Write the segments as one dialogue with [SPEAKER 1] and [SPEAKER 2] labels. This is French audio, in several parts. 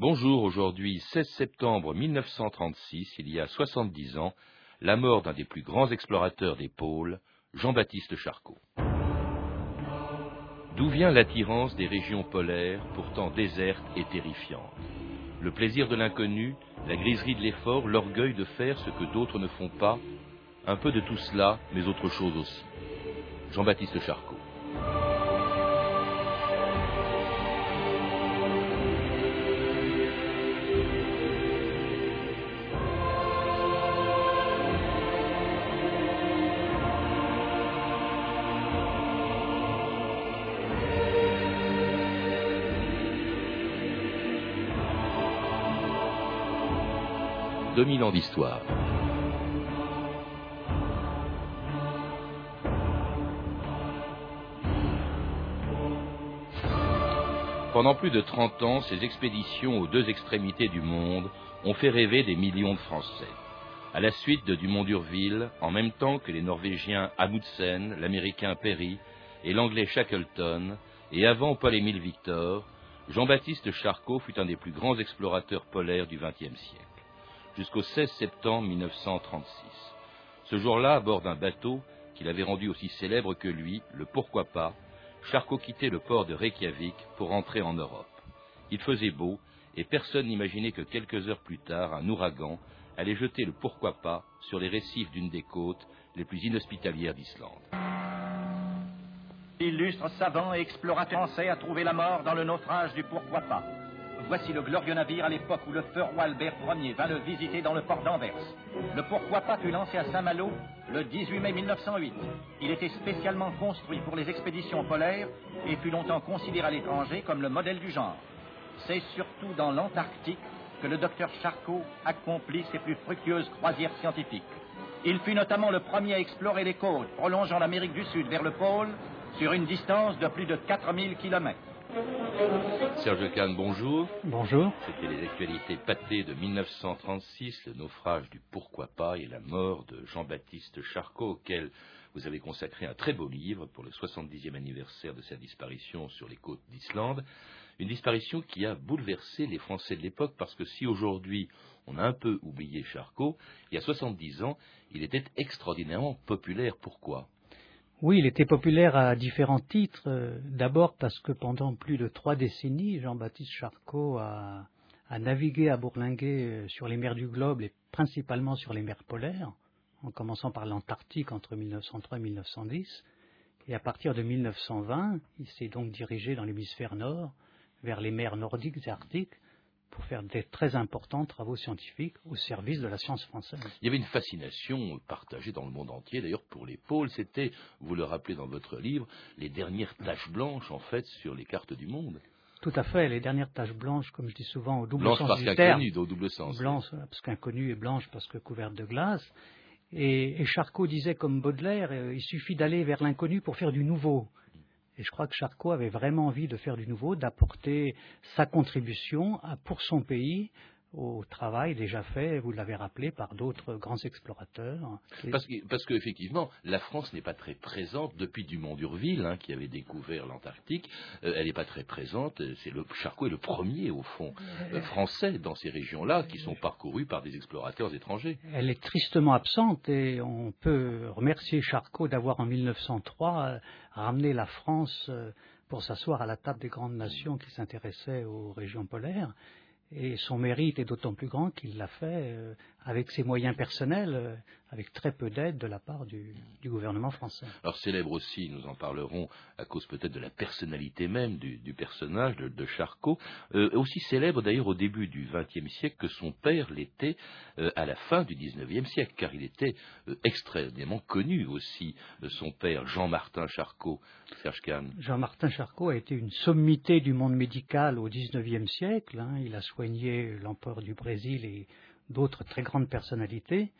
[SPEAKER 1] Bonjour, aujourd'hui 16 septembre 1936, il y a 70 ans, la mort d'un des plus grands explorateurs des pôles, Jean-Baptiste Charcot. D'où vient l'attirance des régions polaires, pourtant désertes et terrifiantes? Le plaisir de l'inconnu, la griserie de l'effort, l'orgueil de faire ce que d'autres ne font pas, un peu de tout cela, mais autre chose aussi. Jean-Baptiste Charcot. Ans d'histoire. Pendant plus de 30 ans, ces expéditions aux deux extrémités du monde ont fait rêver des millions de Français. À la suite de Dumont d'Urville, en même temps que les Norvégiens Amundsen, l'Américain Perry et l'Anglais Shackleton, et avant Paul-Émile Victor, Jean-Baptiste Charcot fut un des plus grands explorateurs polaires du XXe siècle jusqu'au 16 septembre 1936. Ce jour-là, à bord d'un bateau qu'il avait rendu aussi célèbre que lui, le Pourquoi pas, Charcot quittait le port de Reykjavik pour rentrer en Europe. Il faisait beau et personne n'imaginait que quelques heures plus tard, un ouragan allait jeter le Pourquoi pas sur les récifs d'une des côtes les plus inhospitalières d'Islande.
[SPEAKER 2] Illustre savant et explorateur français a trouvé la mort dans le naufrage du Pourquoi pas. Voici le glorieux navire à l'époque où le feu roi Albert Ier vint le visiter dans le port d'Anvers. Le pourquoi pas fut lancé à Saint-Malo le 18 mai 1908. Il était spécialement construit pour les expéditions polaires et fut longtemps considéré à l'étranger comme le modèle du genre. C'est surtout dans l'Antarctique que le docteur Charcot accomplit ses plus fructueuses croisières scientifiques. Il fut notamment le premier à explorer les côtes prolongeant l'Amérique du Sud vers le pôle sur une distance de plus de 4000 kilomètres.
[SPEAKER 1] Serge Kahn, bonjour.
[SPEAKER 3] Bonjour.
[SPEAKER 1] C'était les actualités pâtées de 1936, le naufrage du Pourquoi pas et la mort de Jean-Baptiste Charcot, auquel vous avez consacré un très beau livre pour le 70e anniversaire de sa disparition sur les côtes d'Islande. Une disparition qui a bouleversé les Français de l'époque parce que si aujourd'hui on a un peu oublié Charcot, il y a 70 ans, il était extraordinairement populaire. Pourquoi?
[SPEAKER 3] Oui, il était populaire à différents titres. Euh, d'abord parce que pendant plus de trois décennies, Jean-Baptiste Charcot a, navigué à bourlinguer euh, sur les mers du globe et principalement sur les mers polaires, en commençant par l'Antarctique entre 1903 et 1910. Et à partir de 1920, il s'est donc dirigé dans l'hémisphère nord, vers les mers nordiques et arctiques, pour faire des très importants travaux scientifiques au service de la science française.
[SPEAKER 1] Il y avait une fascination partagée dans le monde entier, d'ailleurs pour les pôles, c'était, vous le rappelez dans votre livre, les dernières taches blanches en fait sur les cartes du monde.
[SPEAKER 3] Tout à fait, les dernières taches blanches, comme je dis souvent, au double sens
[SPEAKER 1] parce
[SPEAKER 3] du
[SPEAKER 1] terme. au double sens.
[SPEAKER 3] Blanche parce qu'inconnu et blanche parce que couverte de glace. Et, et Charcot disait comme Baudelaire, euh, il suffit d'aller vers l'inconnu pour faire du nouveau. Et je crois que Charcot avait vraiment envie de faire du nouveau, d'apporter sa contribution pour son pays au travail déjà fait, vous l'avez rappelé, par d'autres grands explorateurs.
[SPEAKER 1] Parce, qu'effectivement, la France n'est pas très présente depuis Dumont d'Urville, hein, qui avait découvert l'Antarctique. Euh, elle n'est pas très présente. C'est le Charcot est le premier, au fond, euh, français dans ces régions-là, qui sont parcourues par des explorateurs étrangers.
[SPEAKER 3] Elle est tristement absente et on peut remercier Charcot d'avoir en 1903 euh, ramené la France pour s'asseoir à la table des grandes nations qui s'intéressaient aux régions polaires. Et son mérite est d'autant plus grand qu'il l'a fait euh, avec ses moyens personnels, euh, avec très peu d'aide de la part du, gouvernement français.
[SPEAKER 1] Alors célèbre aussi, nous en parlerons à cause peut-être de la personnalité même du, personnage de, Charcot, euh, aussi célèbre d'ailleurs au début du XXe siècle que son père l'était à la fin du XIXe siècle, car il était extrêmement connu aussi, son père Jean-Martin Charcot. Serge Kahn.
[SPEAKER 3] Jean-Martin Charcot a été une sommité du monde médical au XIXe siècle. Hein. Il a soigné l'empereur du Brésil et d'autres très grandes personnalités.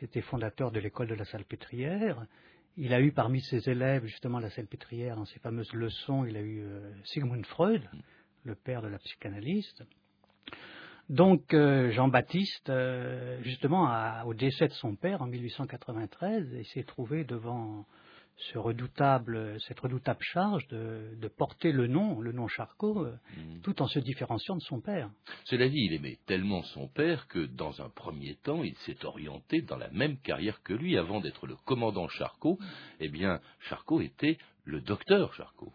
[SPEAKER 3] Il était fondateur de l'école de la Salpêtrière. Il a eu parmi ses élèves justement la Salpêtrière dans ses fameuses leçons. Il a eu euh, Sigmund Freud, le père de la psychanalyste. Donc euh, Jean-Baptiste, euh, justement, au décès de son père en 1893, il s'est trouvé devant ce redoutable, cette redoutable charge de, porter le nom, le nom Charcot, euh, mm. tout en se différenciant de son père.
[SPEAKER 1] Cela dit, il aimait tellement son père que, dans un premier temps, il s'est orienté dans la même carrière que lui. Avant d'être le commandant Charcot, eh bien, Charcot était le docteur Charcot.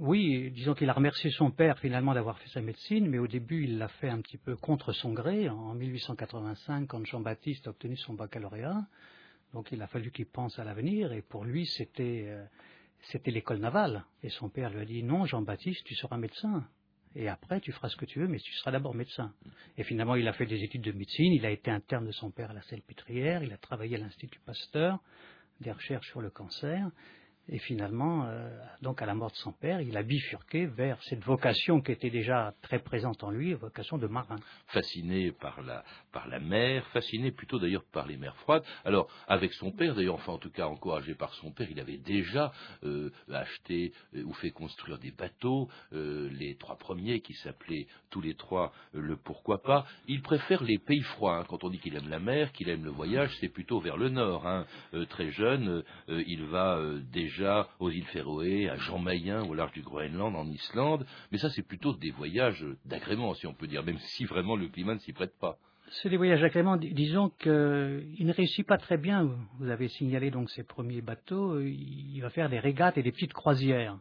[SPEAKER 3] Oui, disons qu'il a remercié son père finalement d'avoir fait sa médecine, mais au début il l'a fait un petit peu contre son gré. En 1885, quand Jean-Baptiste a obtenu son baccalauréat, donc il a fallu qu'il pense à l'avenir, et pour lui c'était euh, c'était l'école navale. Et son père lui a dit non, Jean-Baptiste, tu seras médecin. Et après, tu feras ce que tu veux, mais tu seras d'abord médecin. Et finalement, il a fait des études de médecine, il a été interne de son père à la Salpêtrière, il a travaillé à l'Institut Pasteur, des recherches sur le cancer. Et finalement, euh, donc à la mort de son père, il a bifurqué vers cette vocation qui était déjà très présente en lui, vocation de marin.
[SPEAKER 1] Fasciné par la, par la mer, fasciné plutôt d'ailleurs par les mers froides. Alors, avec son père, d'ailleurs, enfin en tout cas encouragé par son père, il avait déjà euh, acheté euh, ou fait construire des bateaux, les trois premiers qui s'appelaient tous les trois le pourquoi pas. Il préfère les pays froids. Hein. Quand on dit qu'il aime la mer, qu'il aime le voyage, c'est plutôt vers le nord. Hein. très jeune, il va déjà aux îles Féroé, à Jean Mayen, au large du Groenland, en Islande, mais ça c'est plutôt des voyages d'agrément, si on peut dire, même si vraiment le climat ne s'y prête pas.
[SPEAKER 3] C'est des voyages d'agrément, disons qu'il ne réussit pas très bien. Vous avez signalé donc ses premiers bateaux, il va faire des régates et des petites croisières,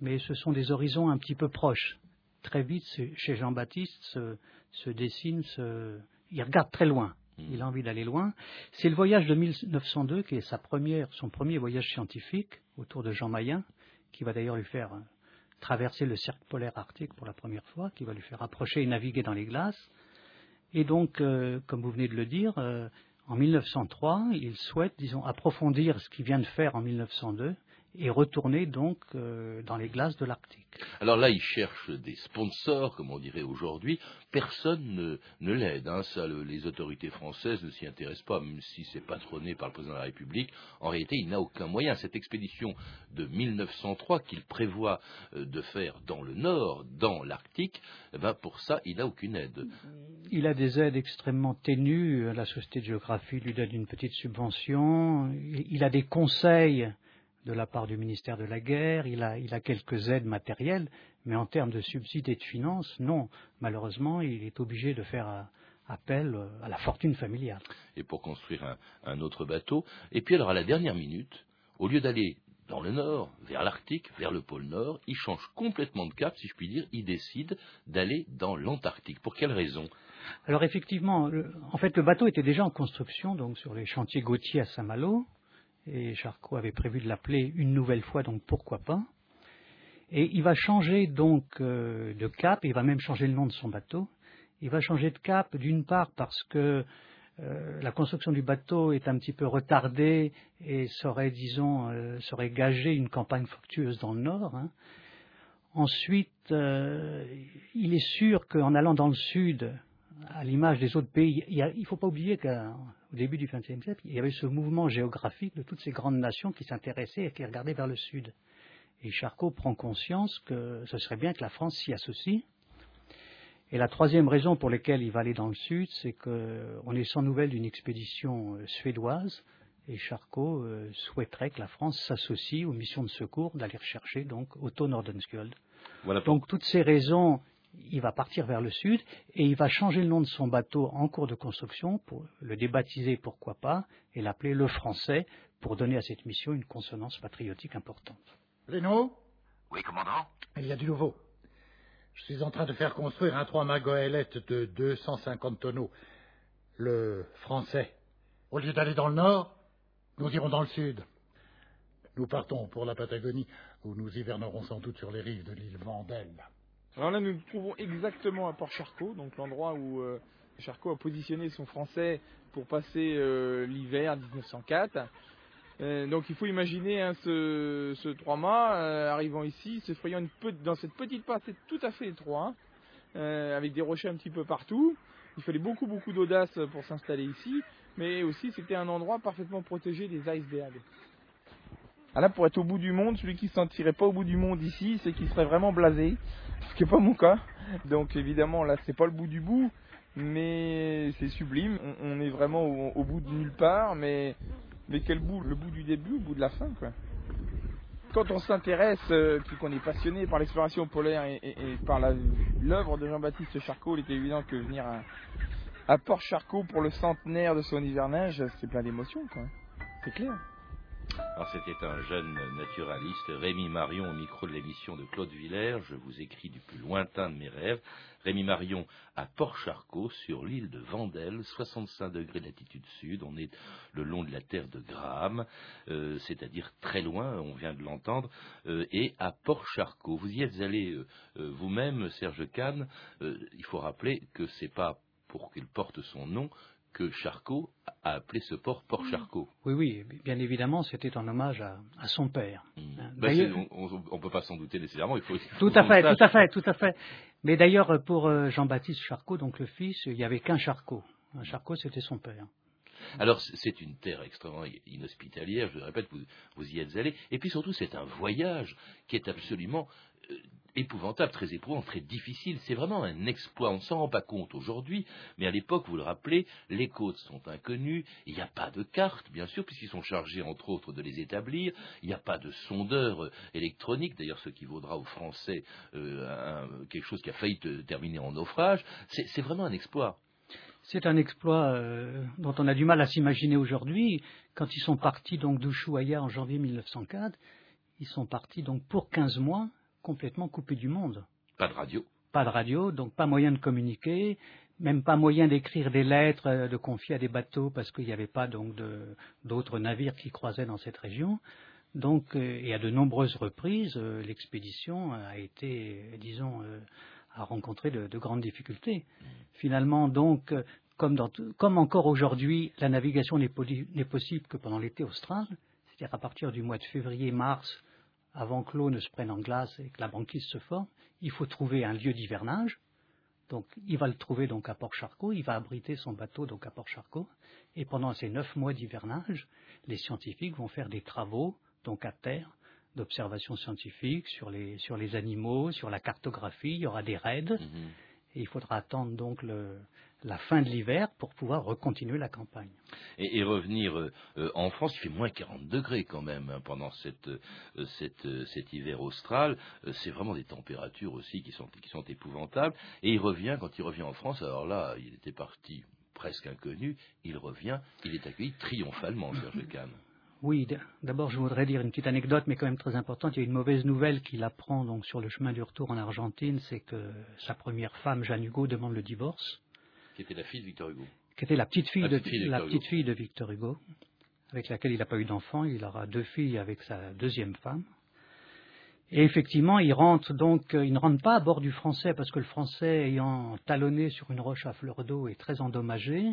[SPEAKER 3] mais ce sont des horizons un petit peu proches. Très vite, chez Jean-Baptiste, se, dessine, il regarde très loin. Il a envie d'aller loin. C'est le voyage de 1902 qui est sa première, son premier voyage scientifique autour de Jean Mayen, qui va d'ailleurs lui faire euh, traverser le cercle polaire arctique pour la première fois, qui va lui faire approcher et naviguer dans les glaces. Et donc, euh, comme vous venez de le dire, euh, en 1903, il souhaite, disons, approfondir ce qu'il vient de faire en 1902 et retourner donc euh, dans les glaces de l'Arctique.
[SPEAKER 1] Alors là, il cherche des sponsors, comme on dirait aujourd'hui. Personne ne, l'aide. Hein. les autorités françaises ne s'y intéressent pas, même si c'est patronné par le président de la République. En réalité, il n'a aucun moyen. Cette expédition de 1903 qu'il prévoit euh, de faire dans le Nord, dans l'Arctique, eh ben, pour ça, il n'a aucune aide.
[SPEAKER 3] Il a des aides extrêmement ténues. La Société de géographie lui donne une petite subvention. Il a des conseils de la part du ministère de la Guerre, il a, il a quelques aides matérielles, mais en termes de subsides et de finances, non. Malheureusement, il est obligé de faire euh, appel euh, à la fortune familiale.
[SPEAKER 1] Et pour construire un, autre bateau. Et puis alors, à la dernière minute, au lieu d'aller dans le nord, vers l'Arctique, vers le pôle Nord, il change complètement de cap, si je puis dire, il décide d'aller dans l'Antarctique. Pour quelle raison?
[SPEAKER 3] Alors effectivement, en fait, le bateau était déjà en construction, donc sur les chantiers Gauthier à Saint-Malo et Charcot avait prévu de l'appeler une nouvelle fois, donc pourquoi pas. Et il va changer donc euh, de cap, il va même changer le nom de son bateau. Il va changer de cap d'une part parce que euh, la construction du bateau est un petit peu retardée et serait, disons, euh, serait gagé une campagne fructueuse dans le Nord. Hein. Ensuite, il est sûr qu'en allant dans le Sud, à l'image des autres pays, il ne faut pas oublier qu'au début du XXe siècle, il y avait ce mouvement géographique de toutes ces grandes nations qui s'intéressaient et qui regardaient vers le sud. Et Charcot prend conscience que ce serait bien que la France s'y associe. Et la troisième raison pour laquelle il va aller dans le sud, c'est qu'on est sans nouvelles d'une expédition euh, suédoise, et Charcot euh, souhaiterait que la France s'associe aux missions de secours d'aller rechercher donc Otto Nordenskjöld. Voilà Donc toutes ces raisons il va partir vers le sud et il va changer le nom de son bateau en cours de construction pour le débaptiser, pourquoi pas, et l'appeler le français pour donner à cette mission une consonance patriotique importante.
[SPEAKER 4] Reno
[SPEAKER 5] Oui, commandant?
[SPEAKER 4] Il y a du nouveau. Je suis en train de faire construire un trois-mâts goélette de 250 tonneaux. Le français. Au lieu d'aller dans le nord, nous irons dans le sud. Nous partons pour la Patagonie, où nous hivernerons sans doute sur les rives de l'île Vendel.
[SPEAKER 6] Alors là, nous nous trouvons exactement à Port Charcot, donc l'endroit où euh, Charcot a positionné son français pour passer euh, l'hiver 1904. Euh, donc il faut imaginer hein, ce, ce trois-mâts arrivant ici, se frayant dans cette petite partie tout à fait étroite, avec des rochers un petit peu partout. Il fallait beaucoup beaucoup d'audace pour s'installer ici, mais aussi c'était un endroit parfaitement protégé des icebergs. Ah là, pour être au bout du monde, celui qui ne se sentirait pas au bout du monde ici, c'est qu'il serait vraiment blasé ce qui n'est pas mon cas. Donc évidemment là c'est pas le bout du bout, mais c'est sublime. On, est vraiment au, bout de nulle part, mais mais quel bout? Le bout du début, au bout de la fin quoi. quand on s'intéresse, euh, qu'on est passionné par l'exploration polaire et, par l'œuvre de Jean-Baptiste Charcot, il était évident que venir à, Port-Charcot pour le centenaire de son hivernage, c'est plein d'émotions, quoi. C'est clair.
[SPEAKER 1] C'était un jeune naturaliste, Rémi Marion, au micro de l'émission de Claude Villers. Je vous écris du plus lointain de mes rêves. Rémi Marion à Port-Charcot, sur l'île de Vendel, 65 degrés d'altitude sud. On est le long de la terre de Graham, euh, c'est-à-dire très loin, on vient de l'entendre, euh, et à Port-Charcot. Vous y êtes allé euh, vous-même, Serge Kahn. il faut rappeler que c'est pas pour qu'il porte son nom que Charcot a appelé ce port Port Charcot.
[SPEAKER 3] Oui, oui, bien évidemment, c'était en hommage à, son père.
[SPEAKER 1] Hmm. Hein, ben, on ne peut pas s'en douter nécessairement. Il faut,
[SPEAKER 3] tout à fait, tout à fait, tout à fait. Mais d'ailleurs, pour euh, Jean-Baptiste Charcot, donc le fils, il n'y avait qu'un Charcot. Un Charcot, c'était son père.
[SPEAKER 1] Alors c'est une terre extrêmement inhospitalière, je le répète, vous, vous y êtes allé. Et puis surtout, c'est un voyage qui est absolument épouvantable, très éprouvant, très difficile. C'est vraiment un exploit. On ne s'en rend pas compte aujourd'hui, mais à l'époque, vous le rappelez, les côtes sont inconnues. Il n'y a pas de carte, bien sûr, puisqu'ils sont chargés, entre autres, de les établir. Il n'y a pas de sondeur euh, électronique, d'ailleurs, ce qui vaudra aux Français euh, quelque chose qui a failli terminer en naufrage. C'est vraiment un exploit.
[SPEAKER 3] C'est un exploit euh, dont on a du mal à s'imaginer aujourd'hui. Quand ils sont partis donc d'Ushuaïa en janvier 1904, ils sont partis donc pour 15 mois complètement coupé du monde.
[SPEAKER 1] Pas de radio.
[SPEAKER 3] Pas de radio, donc pas moyen de communiquer, même pas moyen d'écrire des lettres, euh, de confier à des bateaux parce qu'il n'y avait pas donc d'autres navires qui croisaient dans cette région. Donc, euh, et à de nombreuses reprises, euh, l'expédition a été, disons, a rencontré de, grandes difficultés. Finalement, donc, comme, comme encore aujourd'hui, la navigation n'est possible que pendant l'été austral, c'est-à-dire à partir du mois de février-mars avant que l'eau ne se prenne en glace et que la banquise se forme, il faut trouver un lieu d'hivernage. Donc, il va le trouver donc à Port-Charcot, il va abriter son bateau donc à Port-Charcot, et pendant ces neuf mois d'hivernage, les scientifiques vont faire des travaux donc à terre d'observation scientifique sur les, sur les animaux, sur la cartographie, il y aura des raids, mhm. et il faudra attendre donc le, la fin de l'hiver pour pouvoir recontinuer la campagne.
[SPEAKER 1] Et, revenir euh, euh, en France, il fait moins 40 degrés quand même hein, pendant cette, euh, cet hiver austral. c'est vraiment des températures aussi qui sont, qui sont épouvantables. Et il revient, quand il revient en France, alors là, il était parti presque inconnu, il revient, il est accueilli triomphalement, Serge Kahn.
[SPEAKER 3] Oui, d'abord je voudrais dire une petite anecdote, mais quand même très importante. Il y a une mauvaise nouvelle qu'il apprend donc sur le chemin du retour en Argentine, c'est que sa première femme, Jeanne Hugo, demande le divorce
[SPEAKER 1] qui était la fille de Victor Hugo.
[SPEAKER 3] Qui était la petite fille, de, la petite fille de Victor Hugo, avec laquelle il n'a pas eu d'enfant. Il aura deux filles avec sa deuxième femme. Et effectivement, il rentre donc, euh, il ne rentre pas à bord du français parce que le français, ayant talonné sur une roche à fleur d'eau, est très endommagé.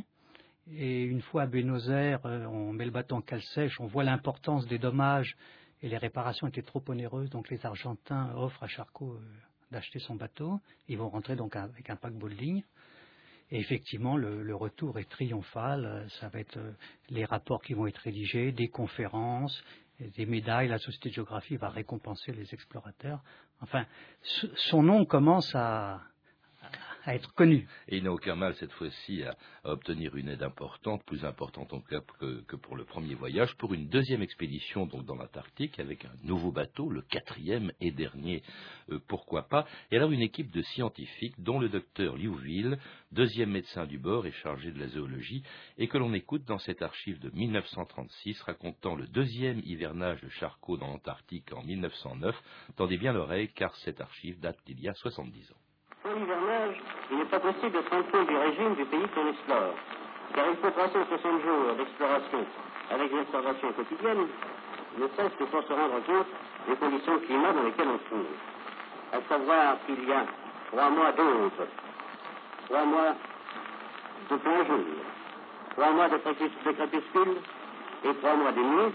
[SPEAKER 3] Et une fois à Buenos Aires, euh, on met le bateau en cale sèche, on voit l'importance des dommages et les réparations étaient trop onéreuses, donc les Argentins offrent à Charcot euh, d'acheter son bateau. Ils vont rentrer donc avec un paquebot de ligne. Et effectivement, le, retour est triomphal. Ça va être euh, les rapports qui vont être rédigés, des conférences, des médailles. La Société de géographie va récompenser les explorateurs. Enfin, son nom commence à,
[SPEAKER 1] Et il n'a aucun mal cette fois-ci à, obtenir une aide importante, plus importante en tout cas que, pour le premier voyage, pour une deuxième expédition donc dans l'Antarctique avec un nouveau bateau, le quatrième et dernier, euh, pourquoi pas. Et alors une équipe de scientifiques dont le docteur Liouville, deuxième médecin du bord et chargé de la zoologie, et que l'on écoute dans cette archive de 1936 racontant le deuxième hivernage de Charcot dans l'Antarctique en 1909. Tendez bien l'oreille car cette archive date d'il y a 70 ans.
[SPEAKER 5] Pour l'hivernage, il n'est pas possible de se rendre compte du régime du pays qu'on explore, car il faut passer 60 jours d'exploration avec une observation quotidienne, ne cesse que pour se rendre compte des conditions climat dans lesquelles on se trouve. À savoir qu'il y a trois mois d'autres, trois mois de plein jour, trois mois de crépuscule et trois mois de nuit.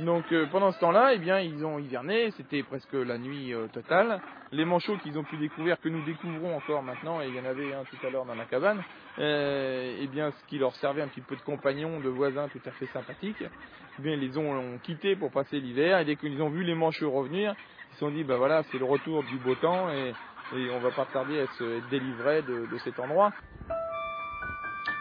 [SPEAKER 6] Donc euh, pendant ce temps-là, eh bien, ils ont hiverné, c'était presque la nuit euh, totale. Les manchots qu'ils ont pu découvrir, que nous découvrons encore maintenant, et il y en avait un tout à l'heure dans la cabane, euh, eh bien, ce qui leur servait un petit peu de compagnons, de voisins tout à fait sympathiques, eh bien, ils les ont, quittés pour passer l'hiver, et dès qu'ils ont vu les manchots revenir, ils se sont dit, ben voilà, c'est le retour du beau temps, et, et on va pas tarder à se délivrer de cet endroit.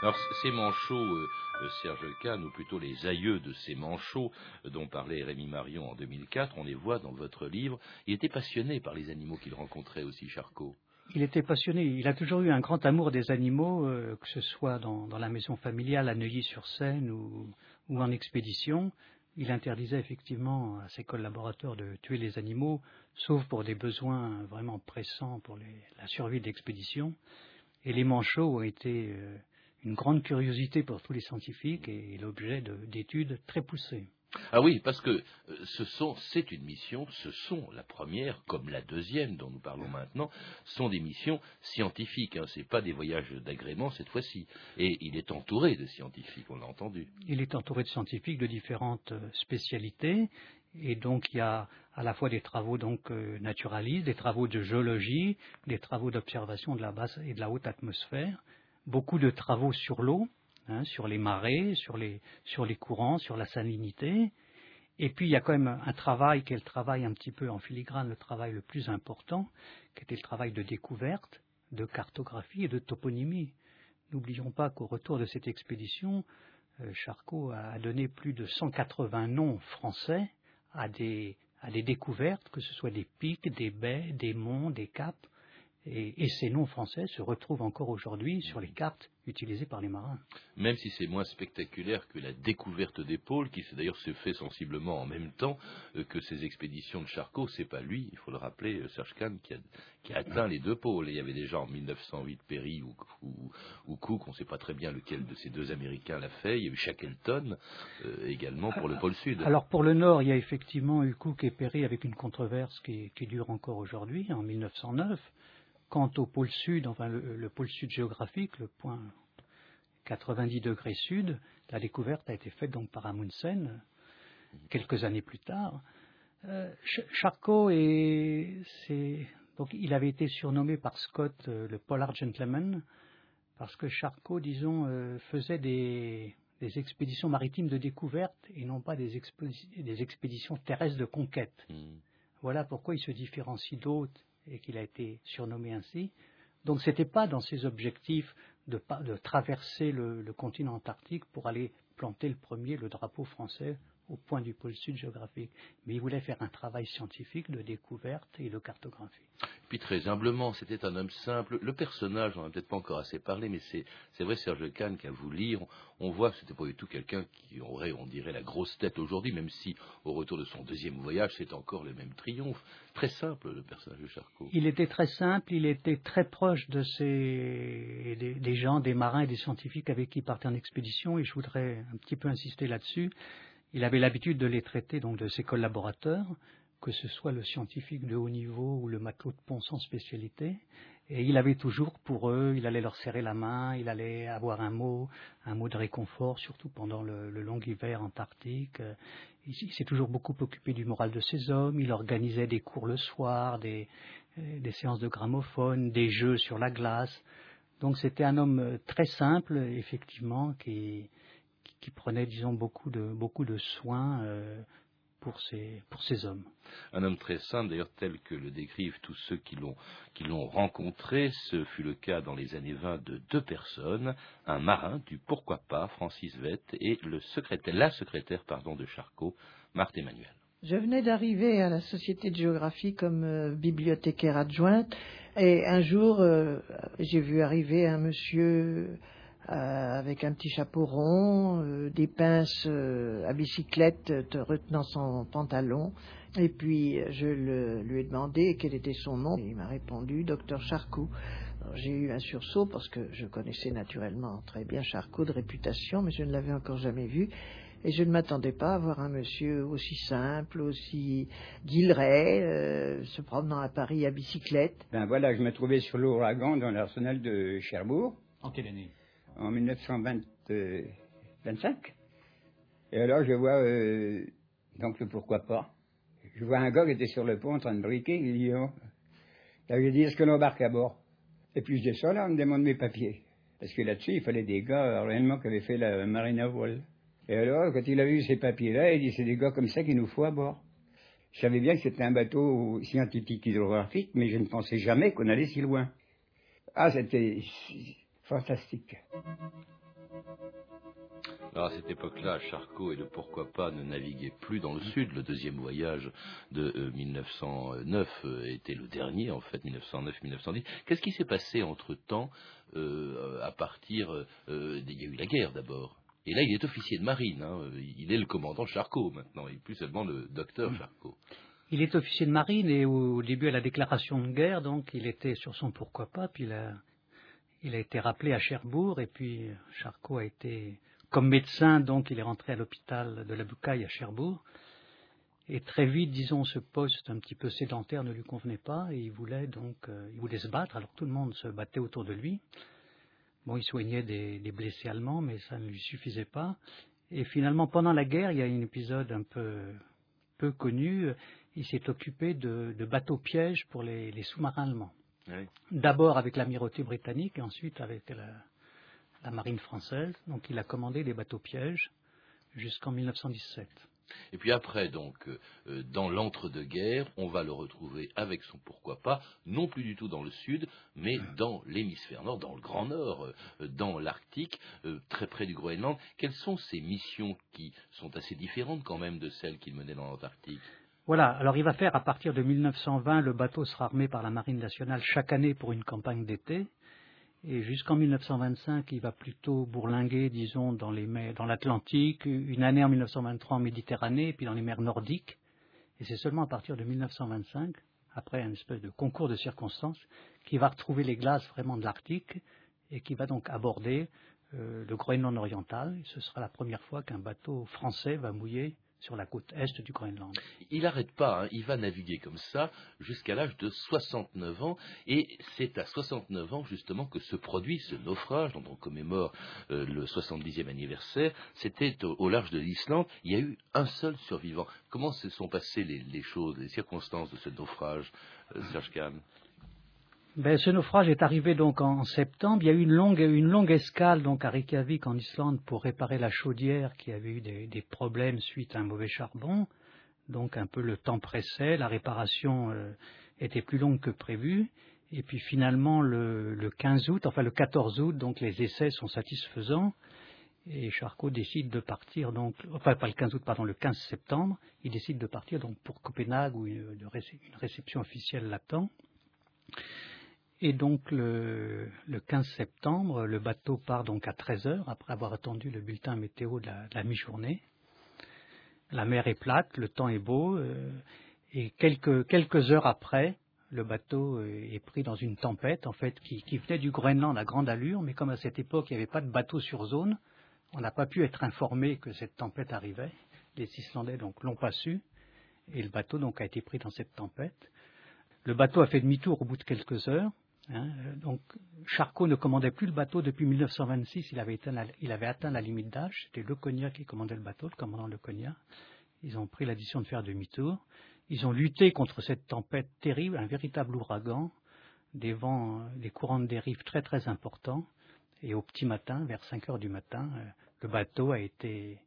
[SPEAKER 1] Alors, ces manchots, euh, euh, Serge Kahn, ou plutôt les aïeux de ces manchots dont parlait Rémi Marion en 2004, on les voit dans votre livre. Il était passionné par les animaux qu'il rencontrait aussi, Charcot.
[SPEAKER 3] Il était passionné. Il a toujours eu un grand amour des animaux, euh, que ce soit dans, la maison familiale à Neuilly-sur-Seine ou, en expédition. Il interdisait effectivement à ses collaborateurs de tuer les animaux, sauf pour des besoins vraiment pressants pour la survie de l'expédition. Et les manchots ont été euh, une grande curiosité pour tous les scientifiques et l'objet d'études très poussées.
[SPEAKER 1] Ah oui, parce que euh, ce sont, c'est une mission, ce sont la première comme la deuxième dont nous parlons maintenant, sont des missions scientifiques. Hein, c'est pas des voyages d'agrément cette fois-ci. Et il est entouré de scientifiques, on l'a entendu.
[SPEAKER 3] Il est entouré de scientifiques de différentes euh, spécialités. Et donc il y a à la fois des travaux donc euh, naturalistes, des travaux de géologie, des travaux d'observation de la basse et de la haute atmosphère, beaucoup de travaux sur l'eau, Hein, sur les marées, sur les, sur les courants, sur la salinité. Et puis il y a quand même un travail qui est le travail un petit peu en filigrane, le travail le plus important, qui était le travail de découverte, de cartographie et de toponymie. N'oublions pas qu'au retour de cette expédition, euh, Charcot a donné plus de 180 noms français à des, à des découvertes, que ce soit des pics, des baies, des monts, des caps, et, ces noms français se retrouvent encore aujourd'hui sur les cartes utilisées par les marins.
[SPEAKER 1] Même si c'est moins spectaculaire que la découverte des pôles, qui d'ailleurs se fait sensiblement en même temps euh, que ces expéditions de Charcot, c'est pas lui, il faut le rappeler, euh, Serge Kahn, qui a, atteint les deux pôles. il y avait déjà en 1908 Perry ou, Cook, on ne sait pas très bien lequel de ces deux Américains l'a fait. Il y a eu Shackleton euh, également pour le pôle Sud.
[SPEAKER 3] Alors pour le Nord, il y a effectivement eu Cook et Perry avec une controverse qui, qui dure encore aujourd'hui, en 1909. Quant au pôle sud, enfin le, pôle sud géographique, le point 90 degrés sud, la découverte a été faite donc par Amundsen quelques années plus tard. Euh, Charcot donc il avait été surnommé par Scott euh, le Polar Gentleman parce que Charcot, disons, euh, faisait des, expéditions maritimes de découverte et non pas des, expéditions terrestres de conquête. Hmm. Voilà pourquoi il se différencie d'autres et qu'il a été surnommé ainsi. Donc ce n'était pas dans ses objectifs de, traverser le, continent antarctique pour aller planter le premier le drapeau français au point du pôle sud géographique. Mais il voulait faire un travail scientifique de découverte et de cartographie
[SPEAKER 1] puis très humblement, c'était un homme simple. Le personnage, on n'a peut-être pas encore assez parlé, mais c'est vrai, Serge Kahn, qu'à vous lire, on, voit que c'était pas du tout quelqu'un qui aurait, on dirait, la grosse tête aujourd'hui, même si au retour de son deuxième voyage, c'est encore le même triomphe. Très simple, le personnage de Charcot.
[SPEAKER 3] Il était très simple, il était très proche de ces, des, gens, des marins et des scientifiques avec qui il partait en expédition, et je voudrais un petit peu insister là-dessus. Il avait l'habitude de les traiter, donc, de ses collaborateurs que ce soit le scientifique de haut niveau ou le matelot de pont sans spécialité. Et il avait toujours pour eux, il allait leur serrer la main, il allait avoir un mot, un mot de réconfort, surtout pendant le, long hiver antarctique. Il, s'est toujours beaucoup occupé du moral de ses hommes, il organisait des cours le soir, des, des séances de gramophone, des jeux sur la glace. Donc c'était un homme très simple, effectivement, qui, qui, prenait, disons, beaucoup de, beaucoup de soins euh, pour ces, hommes.
[SPEAKER 1] Un homme très simple, d'ailleurs, tel que le décrivent tous ceux qui l'ont, qui l'ont rencontré. Ce fut le cas dans les années 20 de deux personnes, un marin du Pourquoi pas, Francis Vett, et le secrétaire, la secrétaire pardon, de Charcot, Marthe Emmanuel.
[SPEAKER 7] Je venais d'arriver à la Société de géographie comme euh, bibliothécaire adjointe et un jour euh, j'ai vu arriver un monsieur euh, avec un petit chapeau rond, euh, des pinces euh, à bicyclette te retenant son pantalon. Et puis je lui ai demandé quel était son nom. il m'a répondu docteur Charcot. J'ai eu un sursaut parce que je connaissais naturellement très bien Charcot de réputation, mais je ne l'avais encore jamais vu. Et je ne m'attendais pas à voir un monsieur aussi simple, aussi guilleret, se promenant à Paris à bicyclette.
[SPEAKER 8] Ben voilà, je me trouvais sur l'ouragan dans l'arsenal de Cherbourg.
[SPEAKER 2] En quelle année?
[SPEAKER 8] En 1925. Et alors je vois, euh, donc pourquoi pas. Je vois un gars qui était sur le pont en train de briquer, il dit, oh. Là, je dis, est-ce que l'embarque à bord? Et puis je descends là, on me demande mes papiers. Parce que là-dessus, il fallait des gars réellement qui avaient fait la marine à. Et alors, quand il a vu ces papiers-là, il dit, c'est des gars comme ça qu'il nous faut à bord. Je savais bien que c'était un bateau scientifique hydrographique, mais je ne pensais jamais qu'on allait si loin. Ah, c'était fantastique.
[SPEAKER 1] Alors à cette époque-là, Charcot et le pourquoi pas ne naviguaient plus dans le sud. Le deuxième voyage de 1909 euh, euh, était le dernier, en fait, 1909-1910. Qu'est-ce qui s'est passé entre-temps euh, à partir... il y a eu la guerre d'abord. Et là, il est officier de marine. Hein. Il est le commandant Charcot maintenant, et plus seulement le docteur mmh. Charcot.
[SPEAKER 3] Il est officier de marine et au début à la déclaration de guerre, donc il était sur son pourquoi pas, puis il a, il a été rappelé à Cherbourg et puis Charcot a été comme médecin, donc, il est rentré à l'hôpital de la Boucaille à Cherbourg. Et très vite, disons, ce poste un petit peu sédentaire ne lui convenait pas et il voulait donc, euh, il voulait se battre. Alors tout le monde se battait autour de lui. Bon, il soignait des, blessés allemands, mais ça ne lui suffisait pas. Et finalement, pendant la guerre, il y a un épisode un peu, peu connu. Il s'est occupé de, bateaux pièges pour les, sous-marins allemands. D'abord avec l'amirauté britannique et ensuite avec la, la marine française. Donc il a commandé des bateaux pièges jusqu'en 1917.
[SPEAKER 1] Et puis après, donc, euh, dans l'entre-deux-guerres, on va le retrouver avec son pourquoi pas, non plus du tout dans le sud, mais dans l'hémisphère nord, dans le Grand Nord, euh, dans l'Arctique, euh, très près du Groenland. Quelles sont ces missions qui sont assez différentes quand même de celles qu'il menait dans l'Antarctique?
[SPEAKER 3] Voilà, alors il va faire à partir de 1920, le bateau sera armé par la Marine nationale chaque année pour une campagne d'été. Et jusqu'en 1925, il va plutôt bourlinguer, disons, dans les mers, dans l'Atlantique, une année en 1923 en Méditerranée, puis dans les mers nordiques. Et c'est seulement à partir de 1925, après un espèce de concours de circonstances, qu'il va retrouver les glaces vraiment de l'Arctique et qui va donc aborder euh, le Groenland oriental. ce sera la première fois qu'un bateau français va mouiller sur la côte est du Groenland.
[SPEAKER 1] Il n'arrête pas, hein. il va naviguer comme ça jusqu'à l'âge de 69 ans, et c'est à 69 ans justement que se produit ce naufrage dont on commémore euh, le 70e anniversaire. C'était au, large de l'Islande, il y a eu un seul survivant. Comment se sont passées les, choses, les circonstances de ce naufrage, euh, Serge Kahn?
[SPEAKER 3] Ben, ce naufrage est arrivé donc en septembre. Il y a eu une longue, une longue escale donc à Reykjavik en Islande pour réparer la chaudière qui avait eu des, problèmes suite à un mauvais charbon. Donc un peu le temps pressait, la réparation euh, était plus longue que prévu. Et puis finalement le, le, 15 août, enfin le 14 août, donc les essais sont satisfaisants. Et Charcot décide de partir donc, enfin pas le 15 août, pardon, le 15 septembre, il décide de partir donc pour Copenhague où une, une réception officielle l'attend. Et donc le, 15 septembre, le bateau part donc à 13 heures après avoir attendu le bulletin météo de la, mi-journée. La mer est plate, le temps est beau, euh, et quelques, quelques heures après, le bateau est pris dans une tempête en fait qui, venait du Groenland à grande allure, mais comme à cette époque il n'y avait pas de bateau sur zone, on n'a pas pu être informé que cette tempête arrivait. Les Islandais donc l'ont pas su, et le bateau donc a été pris dans cette tempête. Le bateau a fait demi-tour au bout de quelques heures. Hein, euh, donc, Charcot ne commandait plus le bateau depuis 1926. Il avait, atteint la, limite d'âge. C'était Le Cognac qui commandait le bateau, le commandant Le Cognac. Ils ont pris la décision de faire demi-tour. Ils ont lutté contre cette tempête terrible, un véritable ouragan, des vents, des courants de dérive très très importants. Et au petit matin, vers 5 heures du matin, euh, le bateau a été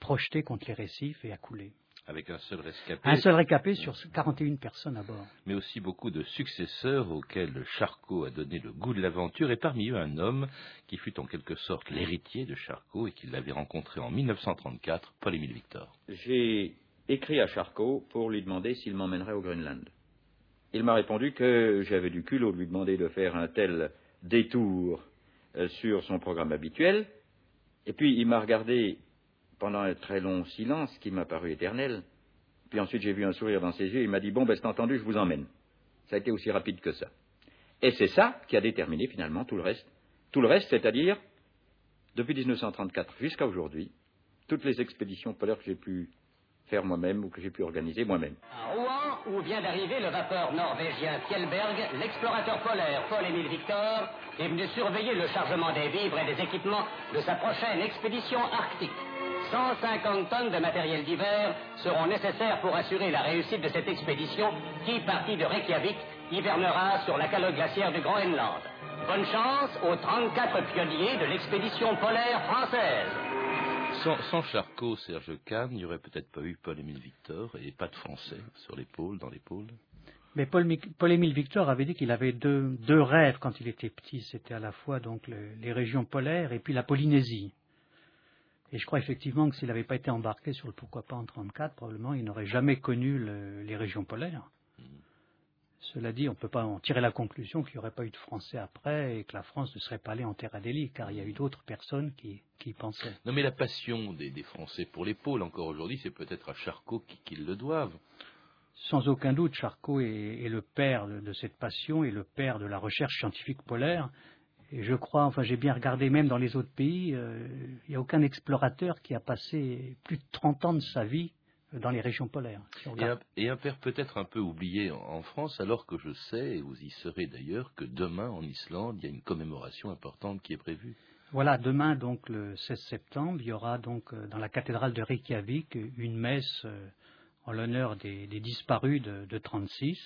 [SPEAKER 3] projeté contre les récifs et a coulé.
[SPEAKER 1] Avec un seul rescapé.
[SPEAKER 3] Un seul rescapé sur 41 personnes à bord.
[SPEAKER 1] Mais aussi beaucoup de successeurs auxquels Charcot a donné le goût de l'aventure, et parmi eux un homme qui fut en quelque sorte l'héritier de Charcot et qu'il l'avait rencontré en 1934, Paul-Émile Victor.
[SPEAKER 9] J'ai écrit à Charcot pour lui demander s'il m'emmènerait au Groenland. Il m'a répondu que j'avais du culot de lui demander de faire un tel détour euh, sur son programme habituel. Et puis il m'a regardé pendant un très long silence qui m'a paru éternel. Puis ensuite, j'ai vu un sourire dans ses yeux. Il m'a dit Bon, ben, c'est entendu, je vous emmène. Ça a été aussi rapide que ça. Et c'est ça qui a déterminé finalement tout le reste. Tout le reste, c'est-à-dire, depuis 1934 jusqu'à aujourd'hui, toutes les expéditions polaires que j'ai pu faire moi-même ou que j'ai pu organiser moi-même.
[SPEAKER 10] À Rouen, où vient d'arriver le vapeur norvégien Fjellberg, l'explorateur polaire Paul-Émile Victor est venu surveiller le chargement des vivres et des équipements de sa prochaine expédition arctique. 150 tonnes de matériel divers seront nécessaires pour assurer la réussite de cette expédition qui, partie de Reykjavik, hivernera sur la calotte glaciaire du Groenland. Bonne chance aux 34 pionniers de l'expédition polaire française.
[SPEAKER 1] Sans, Charcot, Serge Kahn, il n'y aurait peut-être pas eu Paul-Émile Victor et pas de Français sur l'épaule, dans l'épaule
[SPEAKER 3] Mais Paul-Émile Victor avait dit qu'il avait deux, deux, rêves quand il était petit. C'était à la fois donc les régions polaires et puis la Polynésie. Et je crois effectivement que s'il n'avait pas été embarqué sur le pourquoi pas en 1934, probablement il n'aurait jamais connu les régions polaires. Cela dit, on ne peut pas en tirer la conclusion qu'il n'y aurait pas eu de Français après et que la France ne serait pas allée en terre adélie, car il y a eu d'autres personnes qui, y pensaient.
[SPEAKER 1] Non, mais la passion des, Français pour les pôles, encore aujourd'hui, c'est peut-être à Charcot qu'ils le doivent.
[SPEAKER 3] Sans aucun doute, Charcot est, le père de, cette passion et le père de la recherche scientifique polaire. Et je crois, enfin j'ai bien regardé même dans les autres pays, euh, il n'y a aucun explorateur qui a passé plus de 30 ans de sa vie dans les régions polaires.
[SPEAKER 1] et, un, père peut-être un peu oublié en, France, alors que je sais, et vous y serez d'ailleurs, que demain en Islande, il y a une commémoration importante qui est prévue.
[SPEAKER 3] Voilà, demain, donc le 16 septembre, il y aura donc euh, dans la cathédrale de Reykjavik une messe euh, en l'honneur des, disparus de, de 36.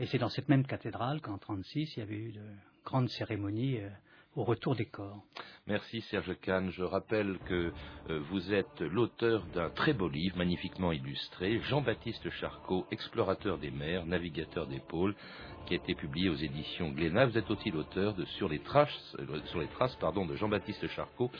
[SPEAKER 3] Et c'est dans cette même cathédrale qu'en 36, il y avait eu de grandes cérémonies euh, au retour des corps.
[SPEAKER 1] Merci Serge Kahn. Je rappelle que euh, vous êtes l'auteur d'un très beau livre, magnifiquement illustré, Jean-Baptiste Charcot, explorateur des mers, navigateur des pôles, qui a été publié aux éditions Glénat. Vous êtes aussi l'auteur de Sur les traces, euh, sur les traces pardon, de Jean-Baptiste Charcot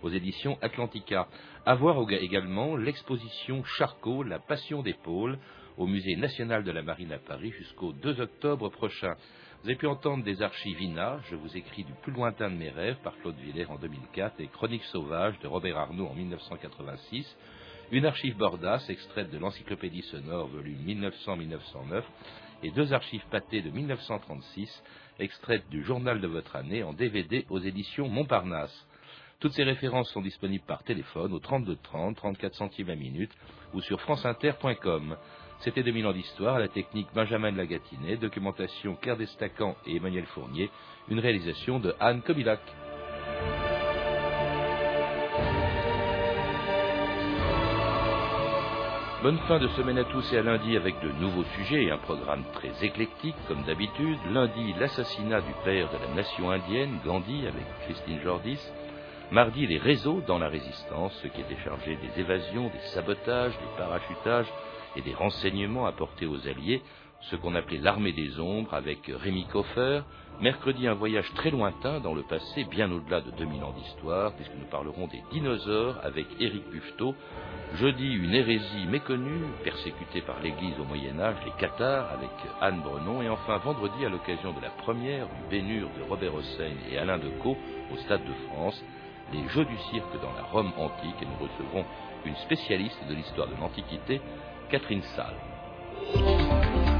[SPEAKER 1] aux éditions Atlantica. À voir également l'exposition Charcot, la passion des pôles, au Musée national de la marine à Paris jusqu'au 2 octobre prochain. Vous avez pu entendre des archives INA, Je vous écris du plus lointain de mes rêves par Claude Villers en 2004 et Chroniques sauvages de Robert Arnaud en 1986. Une archive Bordas extraite de l'Encyclopédie sonore volume 1900-1909 et deux archives pâtées de 1936 extraites du journal de votre année en DVD aux éditions Montparnasse. Toutes ces références sont disponibles par téléphone au 32 30, 34 centimes à minute ou sur franceinter.com. C'était 2000 ans d'histoire, la technique Benjamin Lagatinet, documentation Claire Destacan et Emmanuel Fournier, une réalisation de Anne Kobilac. Bonne fin de semaine à tous et à lundi avec de nouveaux sujets et un programme très éclectique comme d'habitude. Lundi, l'assassinat du père de la nation indienne, Gandhi, avec Christine Jordis. Mardi, les réseaux dans la résistance, ceux qui étaient chargés des évasions, des sabotages, des parachutages, et des renseignements apportés aux Alliés, ce qu'on appelait l'armée des ombres avec Rémi Coffer. Mercredi, un voyage très lointain dans le passé, bien au-delà de 2000 ans d'histoire, puisque nous parlerons des dinosaures avec Éric Buffetot. Jeudi, une hérésie méconnue, persécutée par l'Église au Moyen Âge, les Cathares, avec Anne Brenon. Et enfin, vendredi, à l'occasion de la première du Bénur de Robert Hossein et Alain Decaux au Stade de France, les Jeux du cirque dans la Rome antique. Et nous recevrons une spécialiste de l'histoire de l'Antiquité, Catherine Salle.